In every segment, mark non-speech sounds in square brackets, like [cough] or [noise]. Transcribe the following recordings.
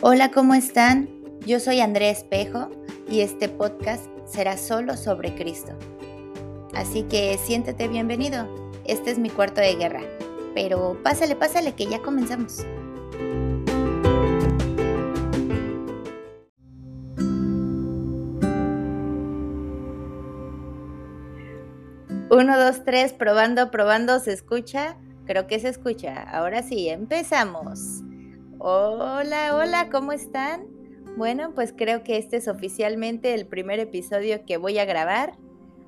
Hola, ¿cómo están? Yo soy Andrea Espejo y este podcast será solo sobre Cristo. Así que siéntete bienvenido. Este es mi cuarto de guerra. Pero pásale, pásale, que ya comenzamos. Uno, dos, tres, probando, probando, ¿se escucha? Creo que se escucha. Ahora sí, empezamos. Hola, hola, ¿cómo están? Bueno, pues creo que este es oficialmente el primer episodio que voy a grabar,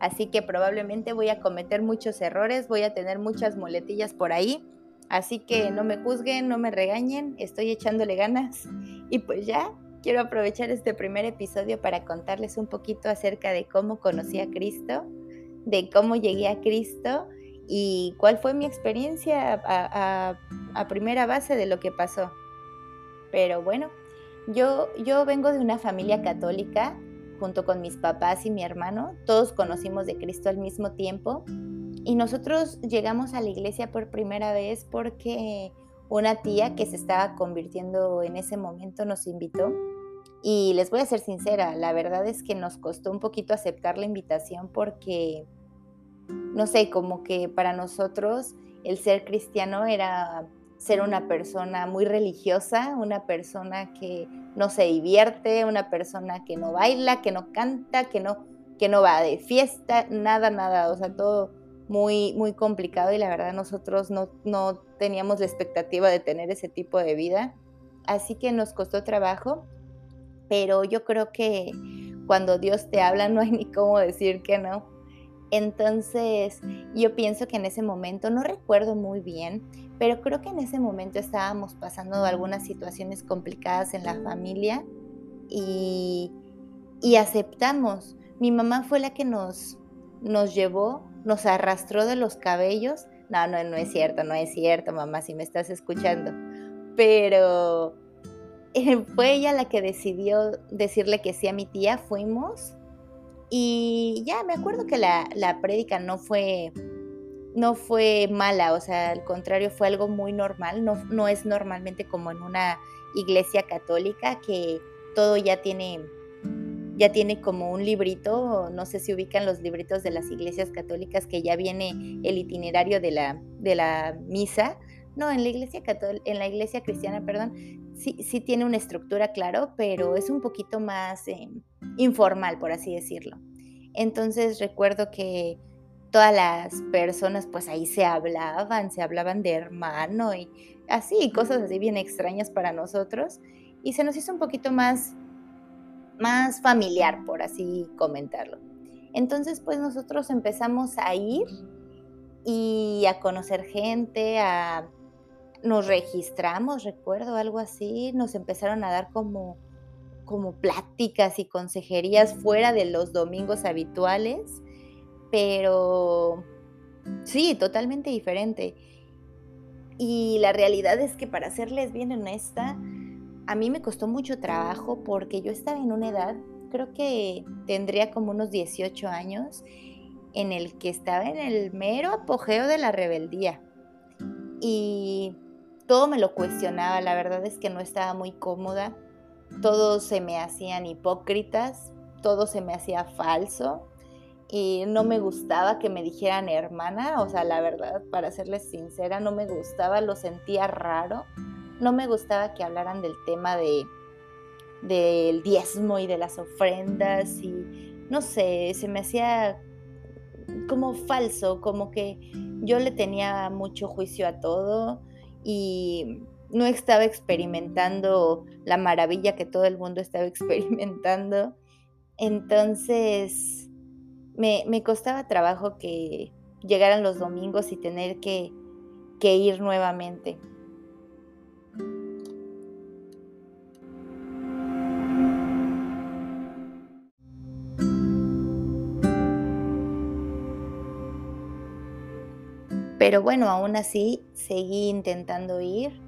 así que probablemente voy a cometer muchos errores, voy a tener muchas muletillas por ahí, así que no me juzguen, no me regañen, estoy echándole ganas y pues ya quiero aprovechar este primer episodio para contarles un poquito acerca de cómo conocí a Cristo, de cómo llegué a Cristo y cuál fue mi experiencia a, a primera base de lo que pasó. Pero bueno, yo, yo vengo de una familia católica junto con mis papás y mi hermano. Todos conocimos de Cristo al mismo tiempo. Y nosotros llegamos a la iglesia por primera vez porque una tía que se estaba convirtiendo en ese momento nos invitó. Y les voy a ser sincera, la verdad es que nos costó un poquito aceptar la invitación porque, no sé, como que para nosotros el ser cristiano era ser una persona muy religiosa, una persona que no se divierte, una persona que no baila, que no canta, que no, que no va de fiesta, nada, nada, o sea, todo muy, muy complicado y la verdad nosotros no, no teníamos la expectativa de tener ese tipo de vida, así que nos costó trabajo, pero yo creo que cuando Dios te habla [laughs] no hay ni cómo decir que no. Entonces, yo pienso que en ese momento, no recuerdo muy bien, pero creo que en ese momento estábamos pasando algunas situaciones complicadas en la familia y, aceptamos. Mi mamá fue la que nos, nos llevó, nos arrastró de los cabellos. No, no, no es cierto, no es cierto, mamá, si me estás escuchando. Pero fue ella la que decidió decirle que sí a mi tía, fuimos. Y ya me acuerdo que la, la prédica no fue no fue mala, o sea, al contrario, fue algo muy normal, no, no es normalmente como en una iglesia católica que todo ya tiene ya tiene como un librito, no sé si ubican los libritos de las iglesias católicas que ya viene el itinerario de la, de la misa. No, en la iglesia en la iglesia cristiana, perdón, sí, sí tiene una estructura, claro, pero es un poquito más em, informal, por así decirlo. Entonces recuerdo que todas las personas pues ahí se hablaban, se hablaban de hermano y así, cosas así bien extrañas para nosotros y se nos hizo un poquito más más familiar, por así comentarlo. Entonces, pues nosotros empezamos a ir y a conocer gente, a nos registramos, recuerdo algo así, nos empezaron a dar como como pláticas y consejerías fuera de los domingos habituales pero sí, totalmente diferente. Y la realidad es que para serles bien honesta, a mí me costó mucho trabajo porque yo estaba en una edad, creo que tendría como unos 18 años, en el que estaba en el mero apogeo de la rebeldía. Y todo me lo cuestionaba, la verdad es que no estaba muy cómoda, todos se me hacían hipócritas, todo se me hacía falso y no me gustaba que me dijeran hermana, o sea, la verdad, para serles sincera, no me gustaba, lo sentía raro, no me gustaba que hablaran del tema de del diezmo y de las ofrendas y no sé, se me hacía como falso, como que yo le tenía mucho juicio a todo y no estaba experimentando la maravilla que todo el mundo estaba [laughs] experimentando. Entonces, me, costaba trabajo que llegaran los domingos y tener que, que ir nuevamente. Pero bueno, aún así seguí intentando ir.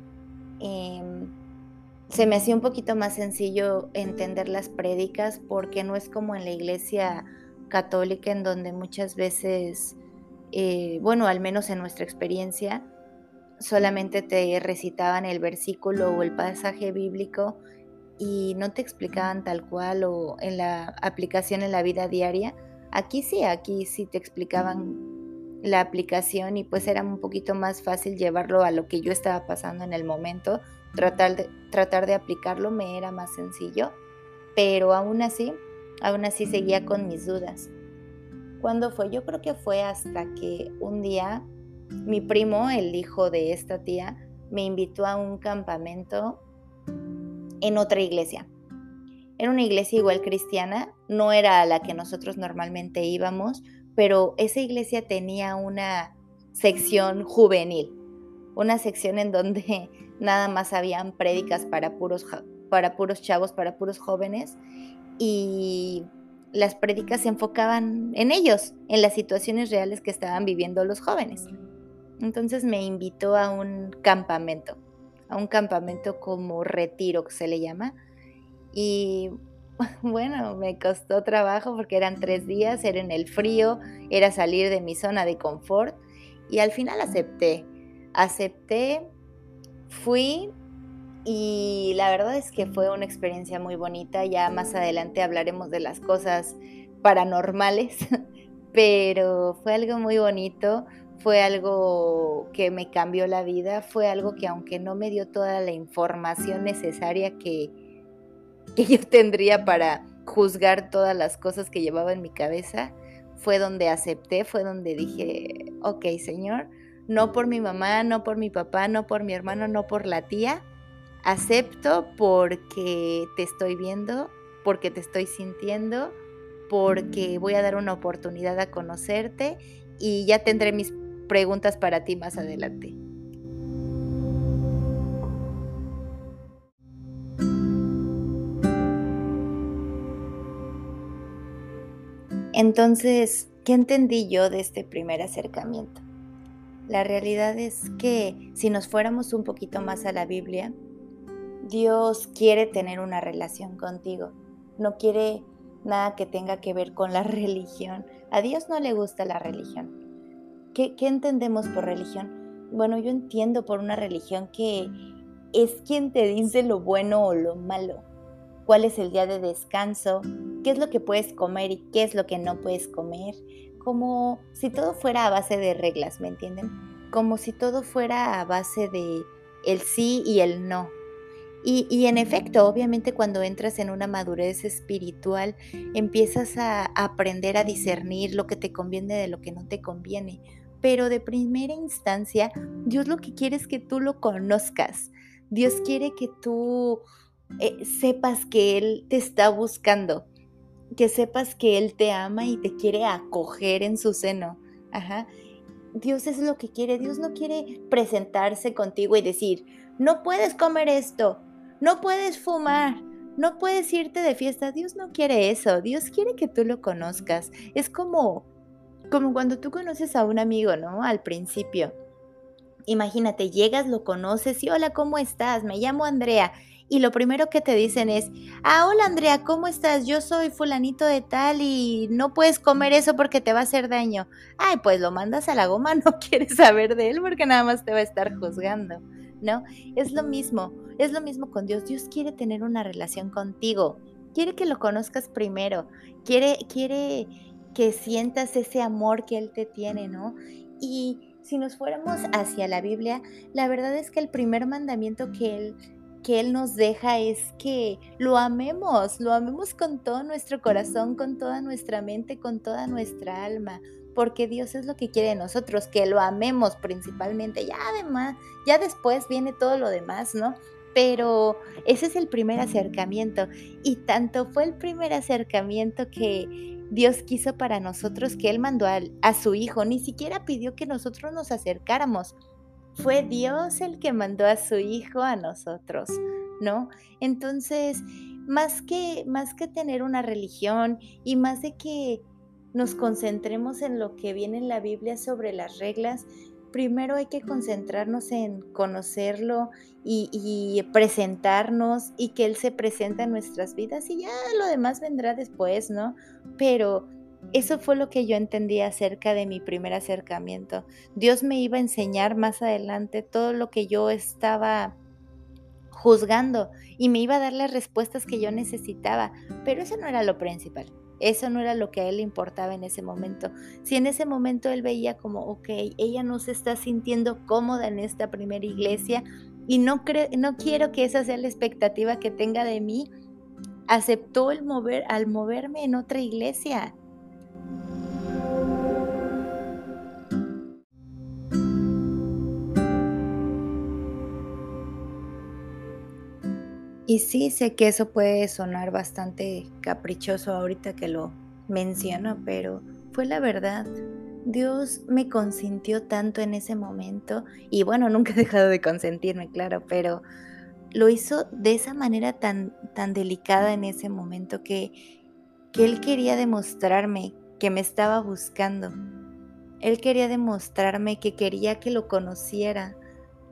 Em, se me hacía un poquito más sencillo entender las prédicas porque no es como en la iglesia católica en donde muchas veces, eh, bueno, al menos en nuestra experiencia, solamente te recitaban el versículo o el pasaje bíblico y no te explicaban tal cual o en la aplicación en la vida diaria. Aquí sí, aquí sí te explicaban la aplicación y pues era un poquito más fácil llevarlo a lo que yo estaba pasando en el momento. Tratar de, tratar de aplicarlo me era más sencillo, pero aún así, aún así seguía con mis dudas. ¿Cuándo fue? Yo creo que fue hasta que un día mi primo, el hijo de esta tía, me invitó a un campamento en otra iglesia. Era una iglesia igual cristiana, no era a la que nosotros normalmente íbamos, pero esa iglesia tenía una sección juvenil, una sección en donde [laughs] nada más habían prédicas para puros, para puros chavos, para puros jóvenes, y las prédicas se enfocaban en ellos, en las situaciones reales que estaban viviendo los jóvenes. Entonces me invitó a un campamento, a un campamento como retiro que se le llama. Y [laughs] bueno, me costó trabajo porque eran tres días, era en el frío, era salir de mi zona de confort y al final acepté. Acepté, fui y la verdad es que fue una experiencia muy bonita. Ya más adelante hablaremos de las cosas paranormales, [laughs] pero fue algo muy bonito fue algo que me cambió la vida, fue algo que aunque no me dio toda la información necesaria que, que yo tendría para juzgar todas las cosas que llevaba en mi cabeza, fue donde acepté, fue donde dije, ok Señor, no por mi mamá, no por mi papá, no por mi hermano, no por la tía, acepto porque te estoy viendo, porque te estoy sintiendo, porque voy a dar una oportunidad a conocerte y ya tendré mis preguntas para ti más adelante. Entonces, ¿qué entendí yo de este primer acercamiento? La realidad es que si nos fuéramos un poquito más a la Biblia, Dios quiere tener una relación contigo. No quiere nada que tenga que ver con la [laughs] religión. A Dios no le gusta la religión. ¿Qué, entendemos por religión? Bueno, yo entiendo por una religión que es quien te dice lo bueno o lo malo, cuál es el día de descanso, qué es lo que puedes comer y qué es lo que no puedes comer, como si todo fuera a base de reglas, ¿me entienden? Como si todo fuera a base de el sí y el no. Y, y, en efecto, obviamente cuando entras en una madurez espiritual, empiezas a aprender a discernir lo que te conviene de lo que no te conviene pero de primera instancia, Dios lo que quiere es que tú lo conozcas. Dios quiere que tú eh, sepas que Él te está buscando, que sepas que Él te ama y te quiere acoger en su seno. Ajá. Dios es lo que quiere. Dios no quiere presentarse contigo y decir, no puedes comer esto, no puedes fumar, no puedes irte de fiesta. Dios no quiere eso. Dios quiere que tú lo conozcas. Es como como cuando tú conoces a un amigo, ¿no? Al principio. Imagínate, llegas, lo conoces y hola, ¿cómo estás? Me llamo Andrea. Y lo primero que te dicen es, ah, hola Andrea, ¿cómo estás? Yo soy fulanito de tal y no puedes comer eso porque te va a hacer daño. Ay, pues lo mandas a la goma, [laughs] no quieres saber de él porque nada más te va a estar juzgando, ¿no? Es lo mismo, es lo mismo con Dios. Dios quiere tener una relación contigo, quiere que lo conozcas primero, quiere, quiere que sientas ese amor que Él te tiene, ¿no? Y si nos fuéramos hacia la Biblia, la verdad es que el primer mandamiento que Él que Él nos deja es que lo amemos, lo amemos con todo nuestro corazón, con toda nuestra mente, con toda nuestra alma, porque Dios es lo que quiere de nosotros, que lo amemos principalmente. Ya además, ya después viene todo lo demás, ¿no? Pero ese es el primer acercamiento y tanto fue el primer acercamiento que Dios quiso para nosotros que Él mandó a, a, su Hijo, ni siquiera pidió que nosotros nos acercáramos. Fue Dios el que mandó a su Hijo a nosotros, ¿no? Entonces, más que, más que tener una religión y más de que nos concentremos en lo que viene en la Biblia sobre las reglas, primero hay que concentrarnos en conocerlo y, presentarnos y que Él se presente en nuestras vidas y ya lo demás vendrá después, ¿no? Pero eso fue lo que yo entendí acerca de mi primer acercamiento. Dios me iba a enseñar más adelante todo lo que yo estaba juzgando y me iba a dar las respuestas que yo necesitaba, pero eso no era lo principal. Eso no era lo que a él le importaba en ese momento. Si en ese momento él veía como, ok, ella no se está sintiendo cómoda en esta primera iglesia y no, no quiero que esa sea la expectativa que tenga de mí, aceptó el mover, al moverme en otra iglesia. Y sí, sé que eso puede sonar bastante caprichoso ahorita que lo menciono, pero fue la verdad. Dios me consintió tanto en ese momento y bueno, [laughs] nunca he dejado de consentirme, claro, pero lo hizo de esa manera tan, tan delicada en ese momento que, que Él quería demostrarme que me estaba buscando. Él quería demostrarme que quería que lo conociera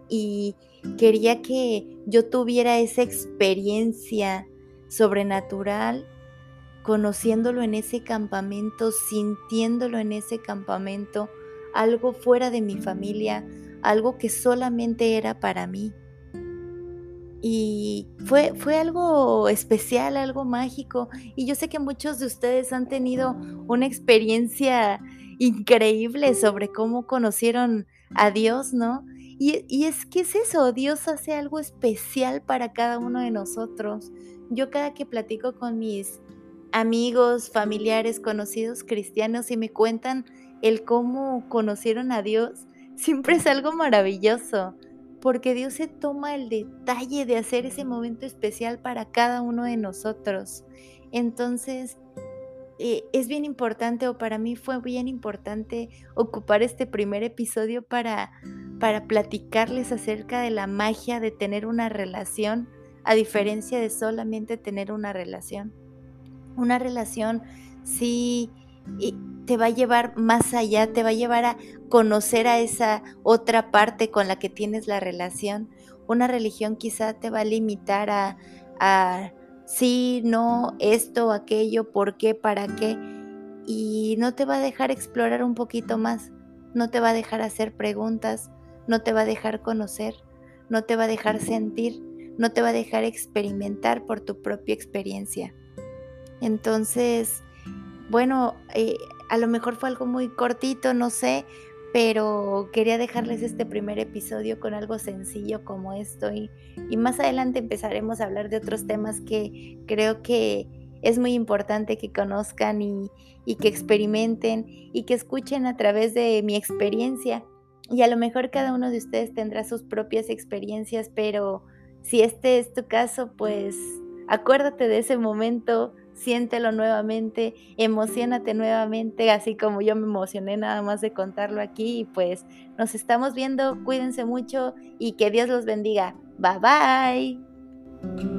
y quería que yo tuviera esa experiencia sobrenatural conociéndolo en ese campamento, sintiéndolo en ese campamento, algo fuera de mi familia, algo que solamente era para mí. Y fue, fue algo especial, algo mágico. Y yo sé que muchos de ustedes han tenido una experiencia increíble sobre cómo conocieron a Dios, ¿no? Y, es que es eso, Dios hace algo especial para cada uno de nosotros. Yo cada que platico con mis amigos, familiares, conocidos cristianos y me cuentan el cómo conocieron a Dios, siempre es algo maravilloso, porque Dios se toma el detalle de hacer ese momento especial para cada uno de nosotros. Entonces, eh, es bien importante, o para mí fue bien importante ocupar este primer episodio para, para platicarles acerca de la magia de tener una relación, a diferencia de solamente tener una relación. Una relación sí te va a llevar más allá, te va a llevar a conocer a esa otra parte con la que tienes la relación. Una religión quizá te va a limitar a, a sí, no, esto, aquello, por qué, para qué, y no te va a dejar explorar un poquito más, no te va a dejar hacer preguntas, no te va a dejar conocer, no te va a dejar sentir, no te va a dejar experimentar por tu propia experiencia. Entonces, bueno, eh, a lo mejor fue algo muy cortito, no sé, pero quería dejarles este primer episodio con algo sencillo como esto y, más adelante empezaremos a hablar de otros temas que creo que es muy importante que conozcan y, que experimenten y que escuchen a través de mi experiencia. Y a lo mejor cada uno de ustedes tendrá sus propias experiencias, pero si este es tu caso, pues acuérdate de ese momento, siéntelo nuevamente, emocionate nuevamente, así como yo me emocioné nada más de contarlo aquí. Y pues nos estamos viendo, cuídense mucho y que Dios los bendiga. Bye bye.